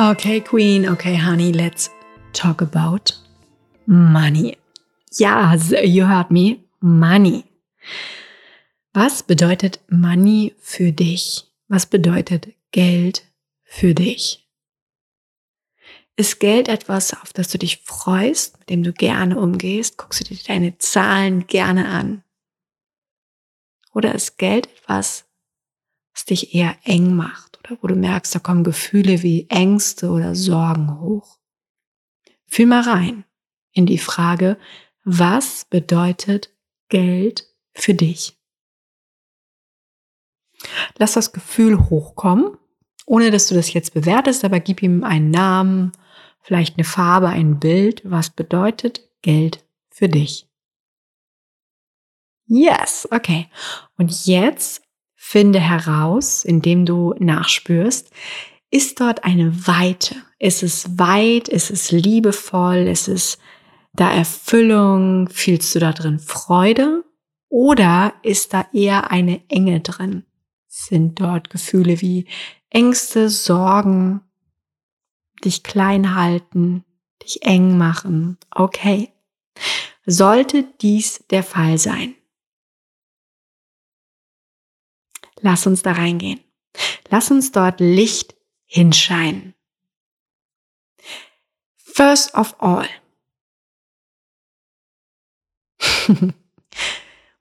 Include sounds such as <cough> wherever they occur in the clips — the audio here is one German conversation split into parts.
Okay, Queen, okay, honey, let's talk about money. Yes, you heard me. Money. Was bedeutet Money für dich? Was bedeutet Geld für dich? Ist Geld etwas, auf das du dich freust, mit dem du gerne umgehst? Guckst du dir deine Zahlen gerne an? Oder ist Geld etwas, was dich eher eng macht wo du merkst, da kommen Gefühle wie Ängste oder Sorgen hoch? Fühl mal rein in die Frage, was bedeutet Geld für dich? Lass das Gefühl hochkommen, ohne dass du das jetzt bewertest, aber gib ihm einen Namen, vielleicht eine Farbe, ein Bild. Was bedeutet Geld für dich? Yes, okay. Und jetzt finde heraus, indem du nachspürst, ist dort eine Weite? Ist es weit? Ist es liebevoll? Ist es da Erfüllung? Fühlst du da drin Freude? Oder ist da eher eine Enge drin? Sind dort Gefühle wie Ängste, Sorgen, dich klein halten, dich eng machen? Okay. Sollte dies der Fall sein, lass uns da reingehen. Lass uns dort Licht hinscheinen. First of all, <laughs>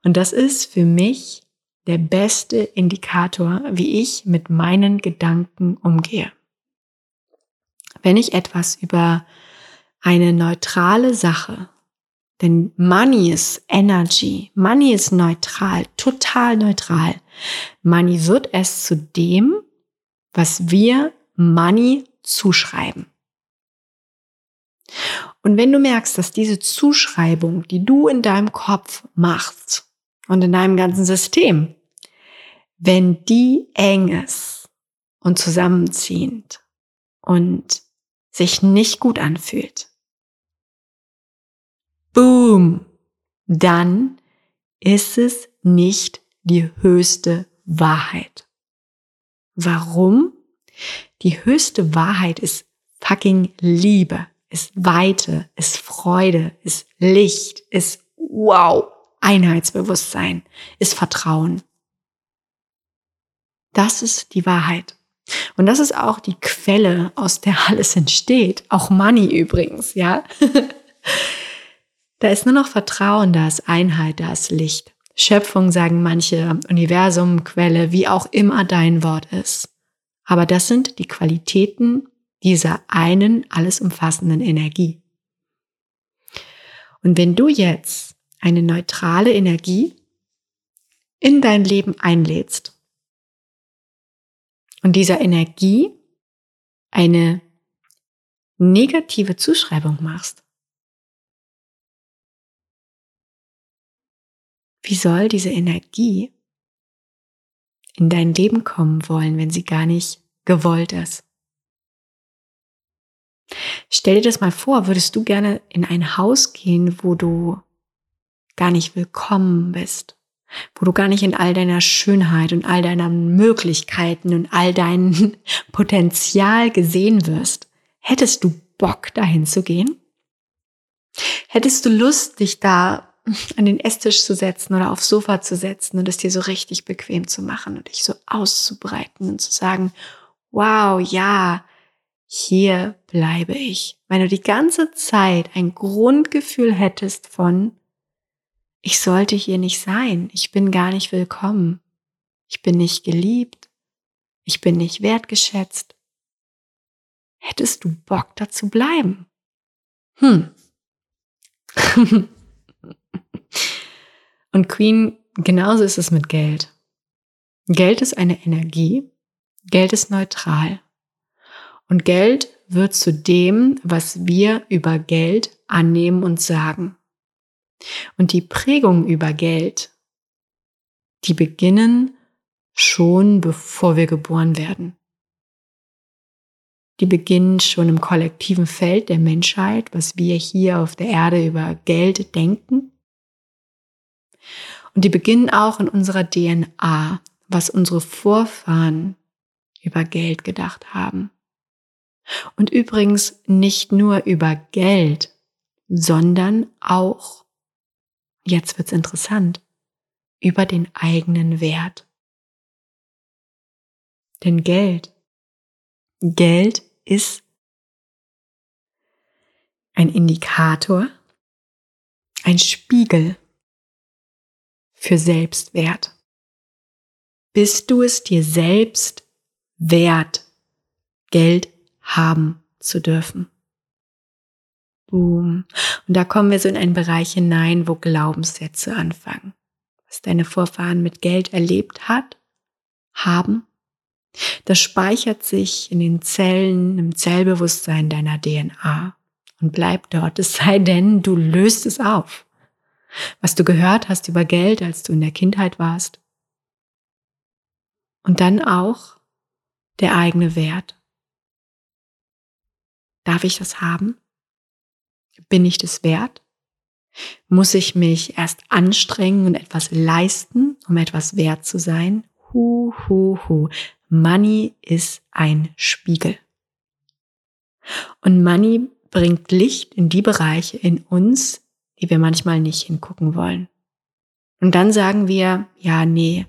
Und das ist für mich der beste Indikator, wie ich mit meinen Gedanken umgehe. Wenn ich etwas über eine neutrale Sache, denn Money ist Energy, Money ist neutral, total neutral. Money wird es zu dem, was wir Money zuschreiben. Und wenn du merkst, dass diese Zuschreibung, die du in deinem Kopf machst und in deinem ganzen System, wenn die eng ist und zusammenziehend und sich nicht gut anfühlt, boom, dann ist es nicht die höchste Wahrheit. Warum? Die höchste Wahrheit ist fucking Liebe ist Weite, ist Freude, ist Licht, ist wow, Einheitsbewusstsein, ist Vertrauen. Das ist die Wahrheit. Und das ist auch die Quelle, aus der alles entsteht. Auch Money übrigens, ja. <laughs> da ist nur noch Vertrauen, da ist Einheit, da ist Licht. Schöpfung sagen manche, Universum, Quelle, wie auch immer dein Wort ist. Aber das sind die Qualitäten, dieser einen alles umfassenden Energie. Und wenn du jetzt eine neutrale Energie in dein Leben einlädst und dieser Energie eine negative Zuschreibung machst, wie soll diese Energie in dein Leben kommen wollen, wenn sie gar nicht gewollt ist? Stell dir das mal vor, würdest du gerne in ein Haus gehen, wo du gar nicht willkommen bist, wo du gar nicht in all deiner Schönheit und all deiner Möglichkeiten und all dein <laughs> Potenzial gesehen wirst. Hättest du Bock, dahin zu gehen? Hättest du Lust, dich da an den Esstisch zu setzen oder aufs Sofa zu setzen und es dir so richtig bequem zu machen und dich so auszubreiten und zu sagen, wow, ja, hier bleibe ich. Wenn du die ganze Zeit ein Grundgefühl hättest von, ich sollte hier nicht sein, ich bin gar nicht willkommen, ich bin nicht geliebt, ich bin nicht wertgeschätzt, hättest du Bock dazu bleiben? Hm. <laughs> Und Queen, genauso ist es mit Geld. Geld ist eine Energie, Geld ist neutral. Und Geld wird zu dem, was wir über Geld annehmen und sagen. Und die Prägung über Geld, die beginnen schon bevor wir geboren werden. Die beginnen schon im kollektiven Feld der Menschheit, was wir hier auf der Erde über Geld denken. Und die beginnen auch in unserer DNA, was unsere Vorfahren über Geld gedacht haben. Und übrigens nicht nur über Geld, sondern auch, jetzt wird's interessant, über den eigenen Wert. Denn Geld, Geld ist ein Indikator, ein Spiegel für Selbstwert. Bist du es dir selbst wert, Geld haben zu dürfen? Boom. Und da kommen wir so in einen Bereich hinein, wo Glaubenssätze anfangen. Was deine Vorfahren mit Geld erlebt hat, haben, das speichert sich in den Zellen, im Zellbewusstsein deiner DNA und bleibt dort, es sei denn, du löst es auf. Was du gehört hast über Geld, als du in der Kindheit warst. Und dann auch der eigene Wert. Darf ich das haben? Bin ich das wert? Muss ich mich erst anstrengen und etwas leisten, um etwas wert zu sein? Hu, hu, hu. Money ist ein Spiegel. Und Money bringt Licht in die Bereiche in uns, die wir manchmal nicht hingucken wollen. Und dann sagen wir, ja, nee,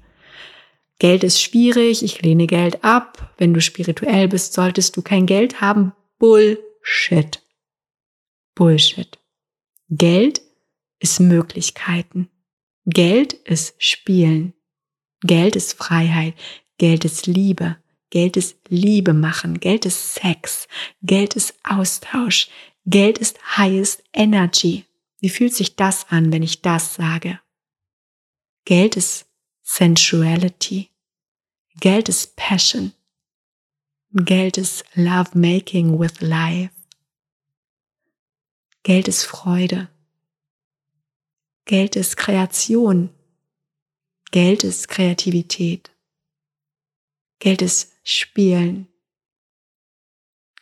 Geld ist schwierig, ich lehne Geld ab. Wenn du spirituell bist, solltest du kein Geld haben. Bullshit. Bullshit. Geld ist Möglichkeiten. Geld ist Spielen. Geld ist Freiheit. Geld ist Liebe. Geld ist Liebe machen. Geld ist Sex. Geld ist Austausch. Geld ist highest energy. Wie fühlt sich das an, wenn ich das sage? Geld ist Sensuality. Geld ist Passion. Geld ist Love Making with Life. Geld ist Freude. Geld ist Kreation. Geld ist Kreativität. Geld ist Spielen.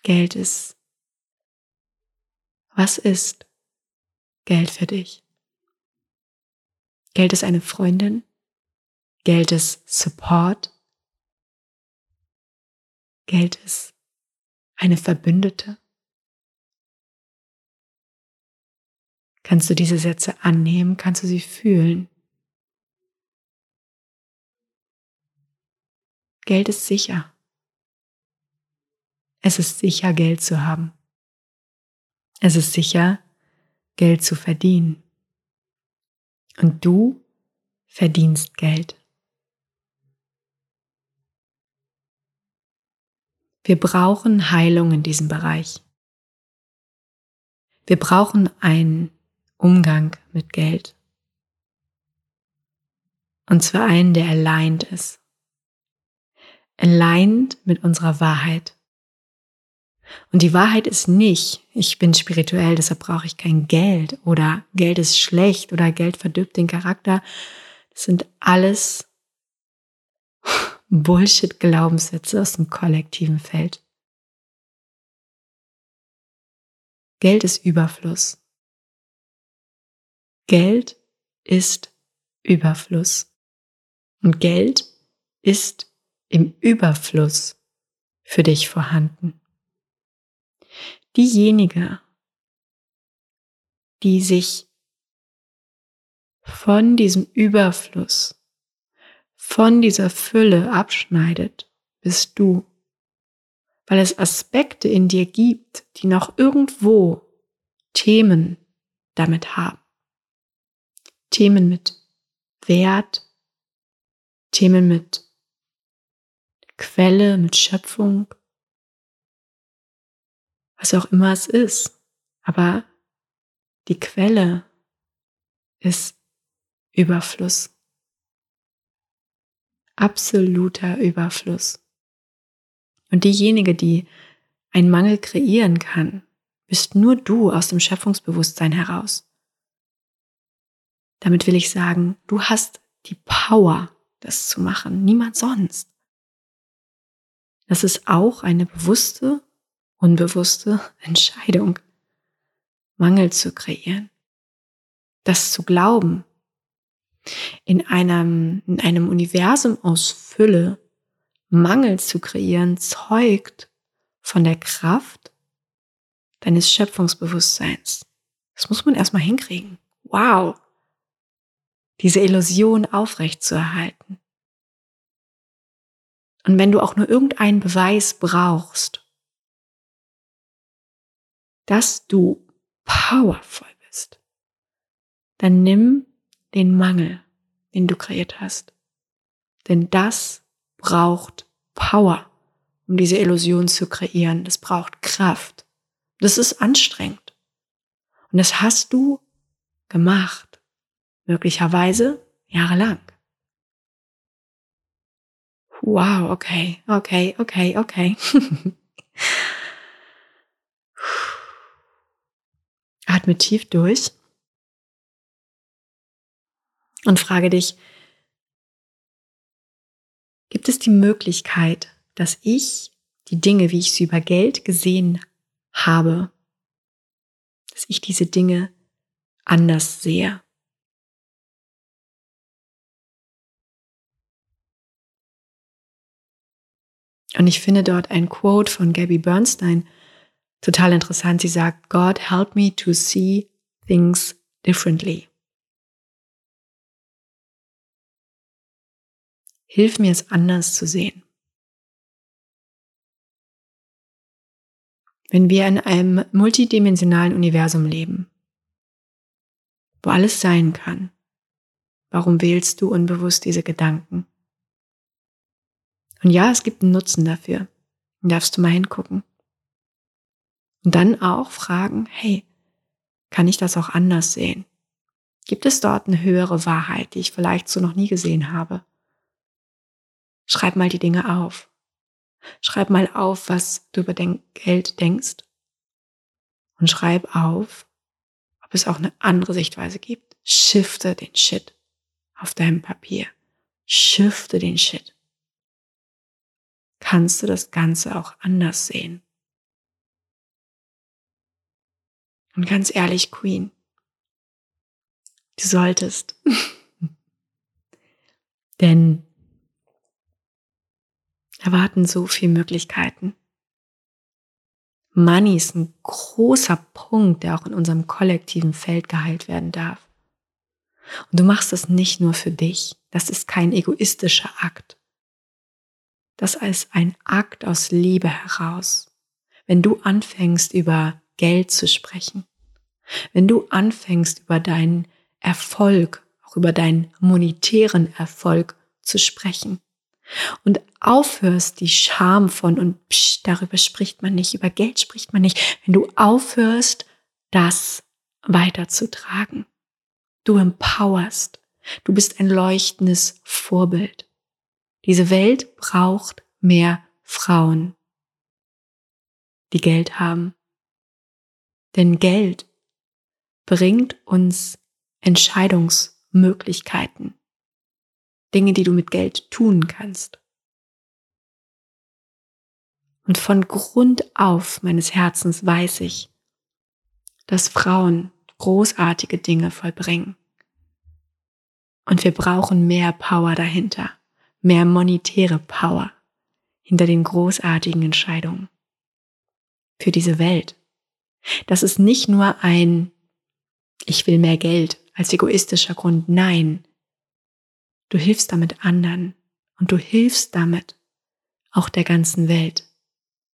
Geld ist. Was ist Geld für dich? Geld ist eine Freundin. Geld ist Support. Geld ist eine Verbündete. Kannst du diese Sätze annehmen? Kannst du sie fühlen? Geld ist sicher. Es ist sicher, Geld zu haben. Es ist sicher, Geld zu verdienen. Und du verdienst Geld. Wir brauchen Heilung in diesem Bereich. Wir brauchen einen Umgang mit Geld. Und zwar einen, der aligned ist. Aligned mit unserer Wahrheit. Und die Wahrheit ist nicht, ich bin spirituell, deshalb brauche ich kein Geld oder Geld ist schlecht oder Geld verdirbt den Charakter. Das sind alles <laughs> Bullshit-Glaubenssätze aus dem kollektiven Feld. Geld ist Überfluss. Geld ist Überfluss. Und Geld ist im Überfluss für dich vorhanden. Diejenige, die sich von diesem Überfluss, von dieser Fülle abschneidet, bist du, weil es Aspekte in dir gibt, die noch irgendwo Themen damit haben. Themen mit Wert, Themen mit Quelle, mit Schöpfung, was auch immer es ist. Aber die Quelle ist Überfluss. Absoluter Überfluss. Und diejenige, die einen Mangel kreieren kann, bist nur du aus dem Schöpfungsbewusstsein heraus. Damit will ich sagen, du hast die Power, das zu machen, niemand sonst. Das ist auch eine bewusste, unbewusste Entscheidung, Mangel zu kreieren. Das zu glauben. In einem, in einem Universum aus Fülle Mangel zu kreieren, zeugt von der Kraft deines Schöpfungsbewusstseins. Das muss man erstmal hinkriegen. Wow. Diese Illusion aufrecht zu erhalten. Und wenn du auch nur irgendeinen Beweis brauchst, dass du powervoll bist, dann nimm den Mangel, den du kreiert hast. Denn das braucht Power, um diese Illusion zu kreieren. Das braucht Kraft. Das ist anstrengend. Und das hast du gemacht. Möglicherweise jahrelang. Wow, okay, okay, okay, okay. <laughs> Atme tief durch und frage dich, gibt es die Möglichkeit, dass ich die Dinge, wie ich sie über Geld gesehen habe, dass ich diese Dinge anders sehe? Und ich finde dort ein Quote von Gabby Bernstein total interessant. Sie sagt, God help me to see things differently. Hilf mir es anders zu sehen. Wenn wir in einem multidimensionalen Universum leben, wo alles sein kann, warum wählst du unbewusst diese Gedanken? Und ja, es gibt einen Nutzen dafür. Darfst du mal hingucken. Und dann auch fragen, hey, kann ich das auch anders sehen? Gibt es dort eine höhere Wahrheit, die ich vielleicht so noch nie gesehen habe? Schreib mal die Dinge auf. Schreib mal auf, was du über dein Geld denkst. Und schreib auf, ob es auch eine andere Sichtweise gibt. Shifte den Shit auf deinem Papier. Shifte den Shit kannst du das Ganze auch anders sehen. Und ganz ehrlich, Queen, du solltest. <laughs> Denn erwarten so viele Möglichkeiten. Money ist ein großer Punkt, der auch in unserem kollektiven Feld geheilt werden darf. Und du machst es nicht nur für dich. Das ist kein egoistischer Akt das als ein Akt aus Liebe heraus. Wenn du anfängst über Geld zu sprechen, wenn du anfängst über deinen Erfolg, auch über deinen monetären Erfolg zu sprechen und aufhörst die Scham von und psch, darüber spricht man nicht, über Geld spricht man nicht, wenn du aufhörst, das weiterzutragen. Du empowerst. Du bist ein leuchtendes Vorbild. Diese Welt braucht mehr Frauen, die Geld haben. Denn Geld bringt uns Entscheidungsmöglichkeiten. Dinge, die du mit Geld tun kannst. Und von Grund auf meines Herzens weiß ich, dass Frauen großartige Dinge vollbringen. Und wir brauchen mehr Power dahinter mehr monetäre Power hinter den großartigen Entscheidungen für diese Welt. Das ist nicht nur ein Ich will mehr Geld als egoistischer Grund. Nein, du hilfst damit anderen und du hilfst damit auch der ganzen Welt,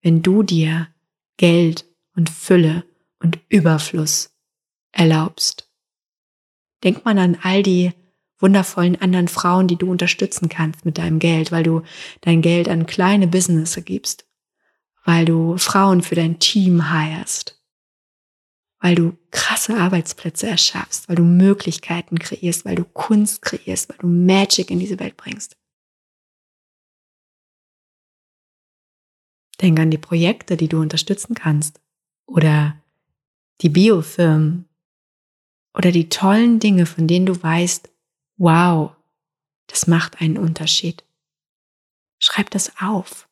wenn du dir Geld und Fülle und Überfluss erlaubst. Denk mal an all die wundervollen anderen Frauen, die du unterstützen kannst mit deinem Geld, weil du dein Geld an kleine Business gibst, weil du Frauen für dein Team heierst, weil du krasse Arbeitsplätze erschaffst, weil du Möglichkeiten kreierst, weil du Kunst kreierst, weil du Magic in diese Welt bringst. Denk an die Projekte, die du unterstützen kannst oder die Biofirmen oder die tollen Dinge, von denen du weißt, Wow, das macht einen Unterschied. Schreib das auf.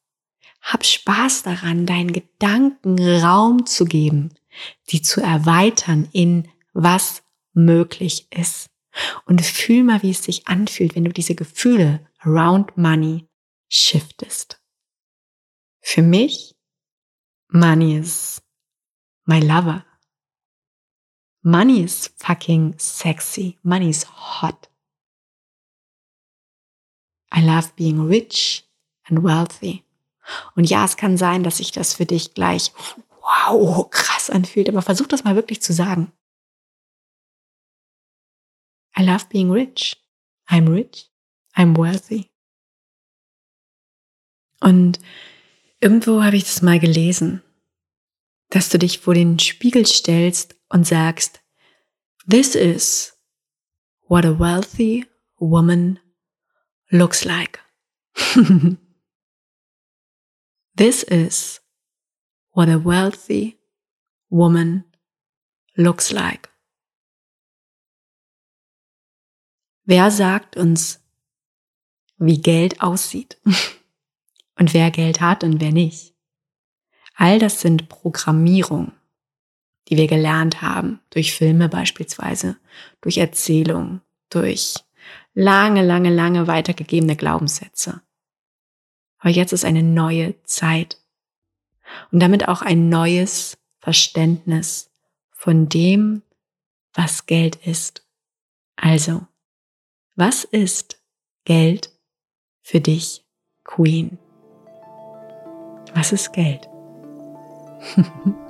Hab Spaß daran, deinen Gedanken Raum zu geben, die zu erweitern in was möglich ist. Und fühl mal, wie es sich anfühlt, wenn du diese Gefühle around money shiftest. Für mich Money is my lover. Money is fucking sexy. Money is hot. I love being rich and wealthy. Und ja, es kann sein, dass sich das für dich gleich wow, krass anfühlt, aber versuch das mal wirklich zu sagen. I love being rich. I'm rich. I'm wealthy. Und irgendwo habe ich das mal gelesen, dass du dich vor den Spiegel stellst und sagst, This is what a wealthy woman looks like. <laughs> This is what a wealthy woman looks like. Wer sagt uns, wie Geld aussieht? <laughs> Und wer Geld hat und wer nicht? All das sind Programmierungen, die wir gelernt haben, durch Filme beispielsweise, durch Erzählungen, durch lange, lange, lange weitergegebene Glaubenssätze. Aber jetzt ist eine neue Zeit und damit auch ein neues Verständnis von dem, was Geld ist. Also, was ist Geld für dich, Queen? Was ist Geld? <laughs>